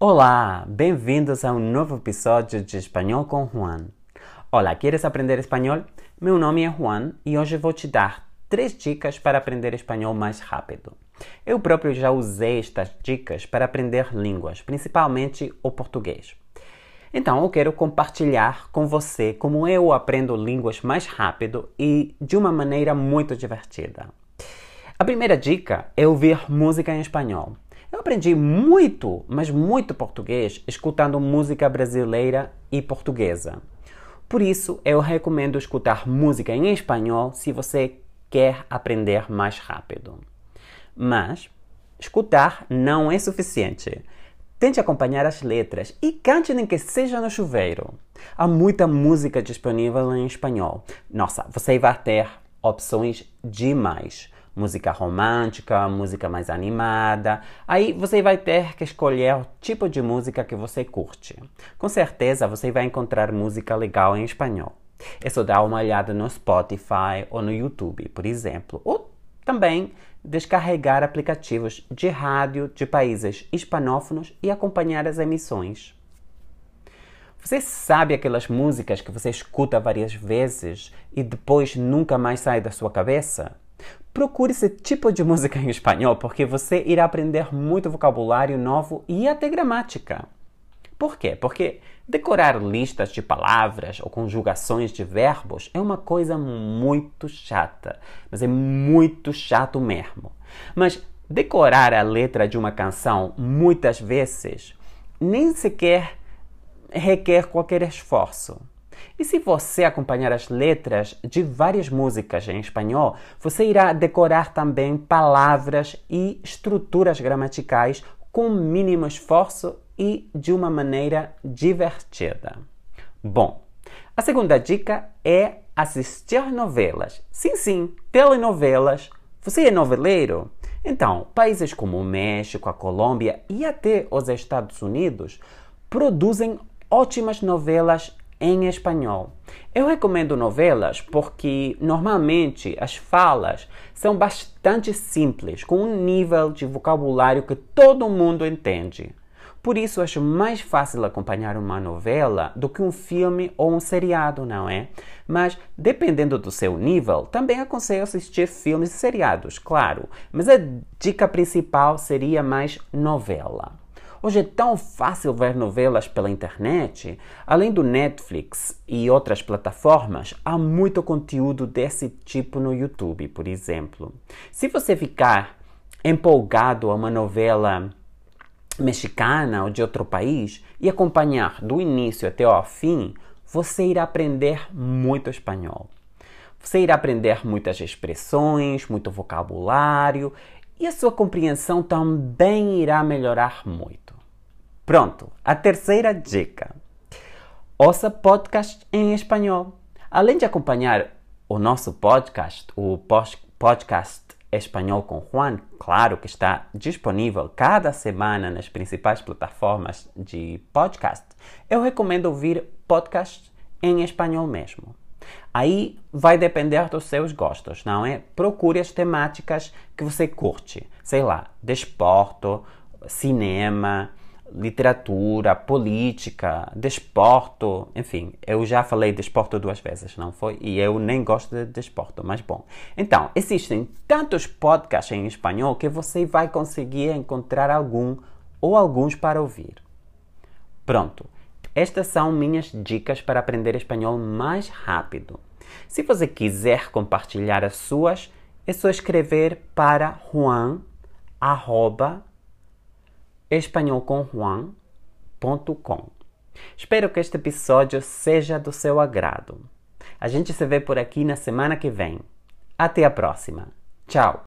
Olá, bem-vindos a um novo episódio de Espanhol com Juan. Olá, queres aprender espanhol? Meu nome é Juan e hoje vou te dar três dicas para aprender espanhol mais rápido. Eu próprio já usei estas dicas para aprender línguas, principalmente o português. Então, eu quero compartilhar com você como eu aprendo línguas mais rápido e de uma maneira muito divertida. A primeira dica é ouvir música em espanhol. Eu aprendi muito, mas muito português escutando música brasileira e portuguesa. Por isso, eu recomendo escutar música em espanhol se você quer aprender mais rápido. Mas escutar não é suficiente. Tente acompanhar as letras e cante nem que seja no chuveiro. Há muita música disponível em espanhol. Nossa, você vai ter opções demais música romântica, música mais animada. Aí você vai ter que escolher o tipo de música que você curte. Com certeza você vai encontrar música legal em espanhol. É só dar uma olhada no Spotify ou no YouTube, por exemplo. Ou também descarregar aplicativos de rádio de países hispanófonos e acompanhar as emissões. Você sabe aquelas músicas que você escuta várias vezes e depois nunca mais sai da sua cabeça? Procure esse tipo de música em espanhol porque você irá aprender muito vocabulário novo e até gramática. Por quê? Porque decorar listas de palavras ou conjugações de verbos é uma coisa muito chata, mas é muito chato mesmo. Mas decorar a letra de uma canção muitas vezes nem sequer requer qualquer esforço. E se você acompanhar as letras de várias músicas em espanhol, você irá decorar também palavras e estruturas gramaticais com mínimo esforço e de uma maneira divertida. Bom, a segunda dica é assistir novelas. Sim, sim, telenovelas. Você é noveleiro? Então, países como o México, a Colômbia e até os Estados Unidos produzem ótimas novelas em espanhol. Eu recomendo novelas porque normalmente as falas são bastante simples, com um nível de vocabulário que todo mundo entende. Por isso acho mais fácil acompanhar uma novela do que um filme ou um seriado, não é? Mas dependendo do seu nível, também aconselho assistir filmes e seriados, claro. Mas a dica principal seria mais novela. Hoje é tão fácil ver novelas pela internet. Além do Netflix e outras plataformas, há muito conteúdo desse tipo no YouTube, por exemplo. Se você ficar empolgado a uma novela mexicana ou de outro país e acompanhar do início até ao fim, você irá aprender muito espanhol. Você irá aprender muitas expressões, muito vocabulário e a sua compreensão também irá melhorar muito. Pronto, a terceira dica. Ouça podcast em espanhol. Além de acompanhar o nosso podcast, o podcast Espanhol com Juan, claro que está disponível cada semana nas principais plataformas de podcast, eu recomendo ouvir podcast em espanhol mesmo. Aí vai depender dos seus gostos, não é? Procure as temáticas que você curte. Sei lá, desporto, cinema, literatura, política, desporto, enfim, eu já falei desporto duas vezes, não foi? E eu nem gosto de desporto, mas bom. Então, existem tantos podcasts em espanhol que você vai conseguir encontrar algum ou alguns para ouvir. Pronto. Estas são minhas dicas para aprender espanhol mais rápido. Se você quiser compartilhar as suas, é só escrever para juan, arroba, espanholcomjuan.com. Espero que este episódio seja do seu agrado. A gente se vê por aqui na semana que vem. Até a próxima. Tchau!